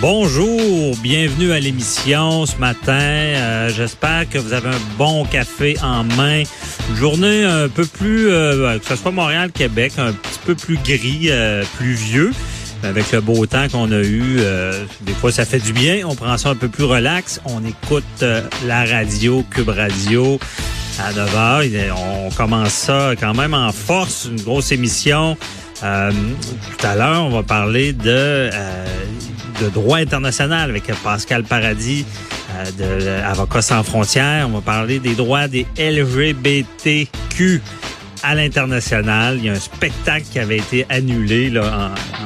Bonjour, bienvenue à l'émission ce matin. Euh, J'espère que vous avez un bon café en main. Une journée un peu plus, euh, que ce soit Montréal, Québec, un petit peu plus gris, euh, plus vieux. Avec le beau temps qu'on a eu, euh, des fois ça fait du bien. On prend ça un peu plus relax. On écoute euh, la radio, Cube Radio à 9 h. On commence ça quand même en force, une grosse émission. Euh, tout à l'heure, on va parler de, de droit international avec Pascal Paradis, de Avocats sans frontières. On va parler des droits des LGBTQ à l'international. Il y a un spectacle qui avait été annulé en,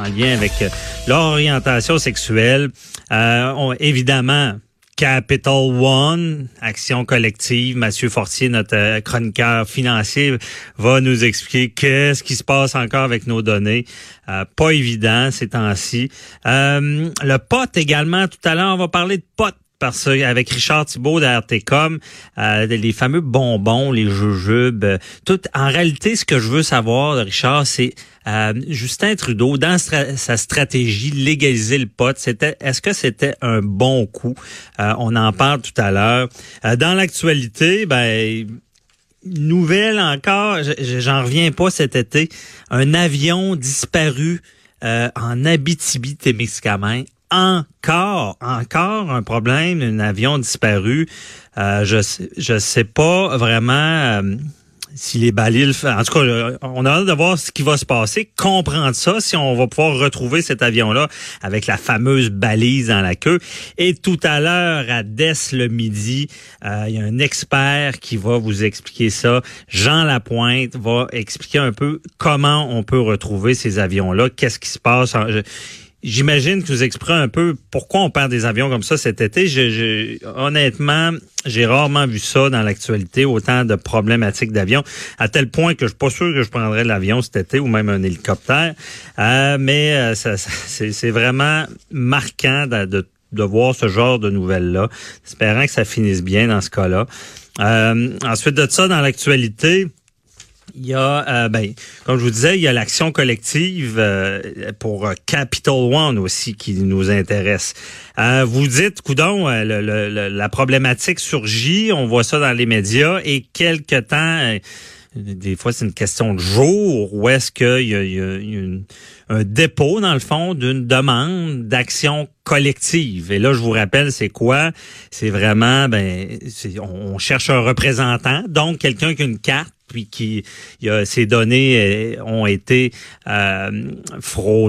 en lien avec euh, l'orientation sexuelle. Euh, on, évidemment, Capital One, action collective. Mathieu Fortier, notre euh, chroniqueur financier, va nous expliquer qu'est-ce qui se passe encore avec nos données. Euh, pas évident ces temps-ci. Euh, le pot également, tout à l'heure, on va parler de pot parce qu'avec Richard Thibault d'RTCOM, euh, les fameux bonbons, les jujubes, euh, tout. En réalité, ce que je veux savoir, Richard, c'est euh, Justin Trudeau, dans sa stratégie légaliser le pot, c'était, est-ce que c'était un bon coup? Euh, On en parle tout à l'heure. Euh, dans l'actualité, ben nouvelle encore, j'en reviens pas cet été, un avion disparu en Abitibi-Témiscamingue encore, encore un problème, un avion disparu. Euh, je je sais pas vraiment euh, si les baliles, en tout cas, on a hâte de voir ce qui va se passer, comprendre ça, si on va pouvoir retrouver cet avion-là avec la fameuse balise dans la queue. Et tout à l'heure, à Des le midi, euh, il y a un expert qui va vous expliquer ça. Jean Lapointe va expliquer un peu comment on peut retrouver ces avions-là, qu'est-ce qui se passe? J'imagine que vous expliquerez un peu pourquoi on perd des avions comme ça cet été. Honnêtement, j'ai rarement vu ça dans l'actualité, autant de problématiques d'avions, à tel point que je suis pas sûr que je prendrais l'avion cet été ou même un hélicoptère. Euh, mais euh, ça, c'est vraiment marquant de, de, voir ce genre de nouvelles-là, espérant que ça finisse bien dans ce cas-là. Euh, ensuite de ça, dans l'actualité, il y a, euh, ben, comme je vous disais, il y a l'action collective euh, pour euh, Capital One aussi qui nous intéresse. vous dites, coudon, la problématique surgit, on voit ça dans les médias et quelque temps, des fois c'est une question de jour, où est-ce qu'il y a, y a un dépôt dans le fond d'une demande d'action collective? Et là, je vous rappelle, c'est quoi? C'est vraiment, ben, on cherche un représentant, donc quelqu'un qui a une carte puis qui y a, ces données euh, ont été euh,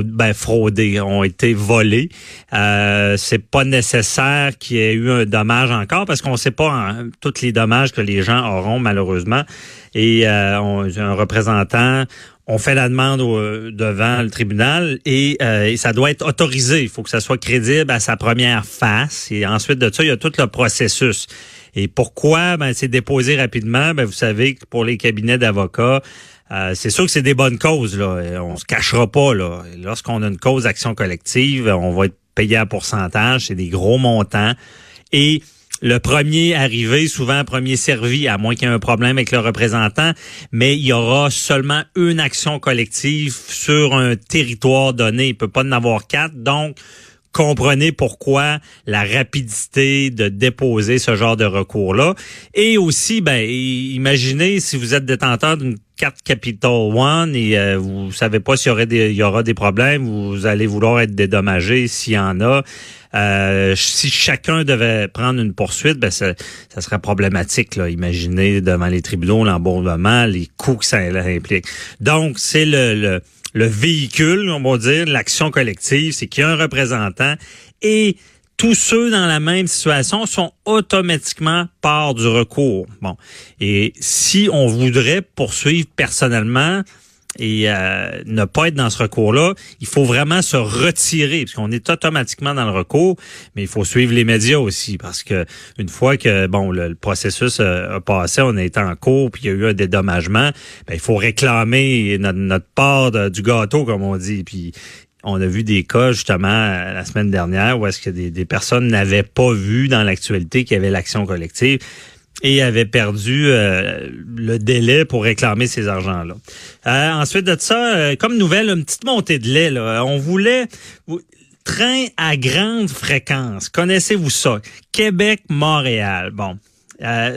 ben, fraudées, ont été volées. Euh, c'est pas nécessaire qu'il y ait eu un dommage encore parce qu'on ne sait pas hein, tous les dommages que les gens auront malheureusement. Et euh, on, un représentant on fait la demande devant le tribunal et, et, ça doit être autorisé. Il faut que ça soit crédible à sa première face. Et ensuite de ça, il y a tout le processus. Et pourquoi? Ben, c'est déposé rapidement. Ben, vous savez que pour les cabinets d'avocats, euh, c'est sûr que c'est des bonnes causes. Là. On se cachera pas. Là. Lorsqu'on a une cause d'action collective, on va être payé à pourcentage. C'est des gros montants. Et le premier arrivé, souvent premier servi, à moins qu'il y ait un problème avec le représentant, mais il y aura seulement une action collective sur un territoire donné. Il peut pas en avoir quatre. Donc, comprenez pourquoi la rapidité de déposer ce genre de recours-là. Et aussi, ben, imaginez si vous êtes détenteur d'une carte Capital One et euh, vous savez pas s'il y, aurait des, il y aura des problèmes, vous allez vouloir être dédommagé s'il y en a. Euh, si chacun devait prendre une poursuite, ben ça, ça serait problématique. Là. Imaginez devant les tribunaux l'embourbement, les coûts que ça implique. Donc, c'est le le véhicule, on va dire, l'action collective, c'est qu'il y a un représentant et tous ceux dans la même situation sont automatiquement part du recours. Bon. Et si on voudrait poursuivre personnellement, et euh, ne pas être dans ce recours-là, il faut vraiment se retirer, parce qu'on est automatiquement dans le recours, mais il faut suivre les médias aussi, parce que une fois que bon le, processus a, passé, on est en cours, puis il y a eu un dédommagement, ben, il faut réclamer notre, part du gâteau, comme on dit, puis on a vu des cas justement la semaine dernière où est-ce que des personnes n'avaient pas vu dans l'actualité qu'il y avait l'action collective et avait perdu euh, le délai pour réclamer ces argents-là. Euh, ensuite de ça, euh, comme nouvelle, une petite montée de lait. Là. On voulait train à grande fréquence. Connaissez-vous ça? Québec-Montréal. Bon,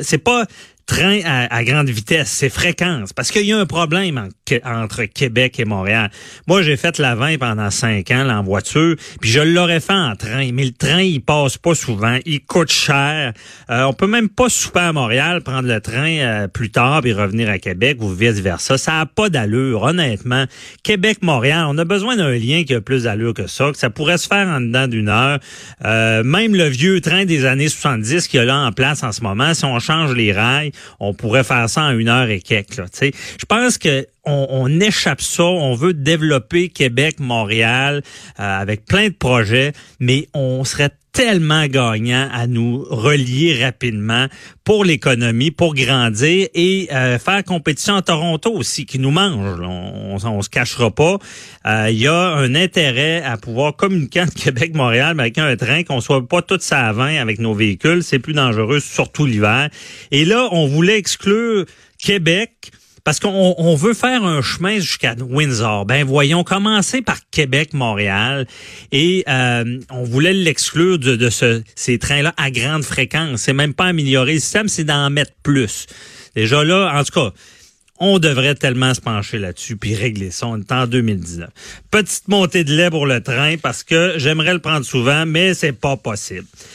c'est pas train à, grande vitesse, c'est fréquence. Parce qu'il y a un problème entre Québec et Montréal. Moi, j'ai fait la 20 pendant cinq ans en voiture, puis je l'aurais fait en train. Mais le train, il passe pas souvent, il coûte cher. Euh, on peut même pas souper à Montréal, prendre le train euh, plus tard puis revenir à Québec ou vice-versa. Ça a pas d'allure, honnêtement. Québec-Montréal, on a besoin d'un lien qui a plus d'allure que ça, que ça pourrait se faire en dedans d'une heure. Euh, même le vieux train des années 70 qui est là en place en ce moment, si on change les rails, on pourrait faire ça en une heure et quelques. Je pense que on, échappe ça, on veut développer Québec, Montréal euh, avec plein de projets, mais on serait tellement gagnant à nous relier rapidement pour l'économie, pour grandir et euh, faire compétition à Toronto aussi, qui nous mange. On, on, se cachera pas. Euh, il y a un intérêt à pouvoir communiquer entre Québec, Montréal, mais avec un train, qu'on soit pas tout ça 20 avec nos véhicules. C'est plus dangereux, surtout l'hiver. Et là, on voulait exclure Québec parce qu'on veut faire un chemin jusqu'à Windsor. Ben voyons, commencer par Québec-Montréal et euh, on voulait l'exclure de, de ce, ces trains-là à grande fréquence. C'est même pas améliorer le système, c'est d'en mettre plus. Déjà là, en tout cas, on devrait tellement se pencher là-dessus puis régler ça. On est en 2019. Petite montée de lait pour le train parce que j'aimerais le prendre souvent, mais c'est pas possible.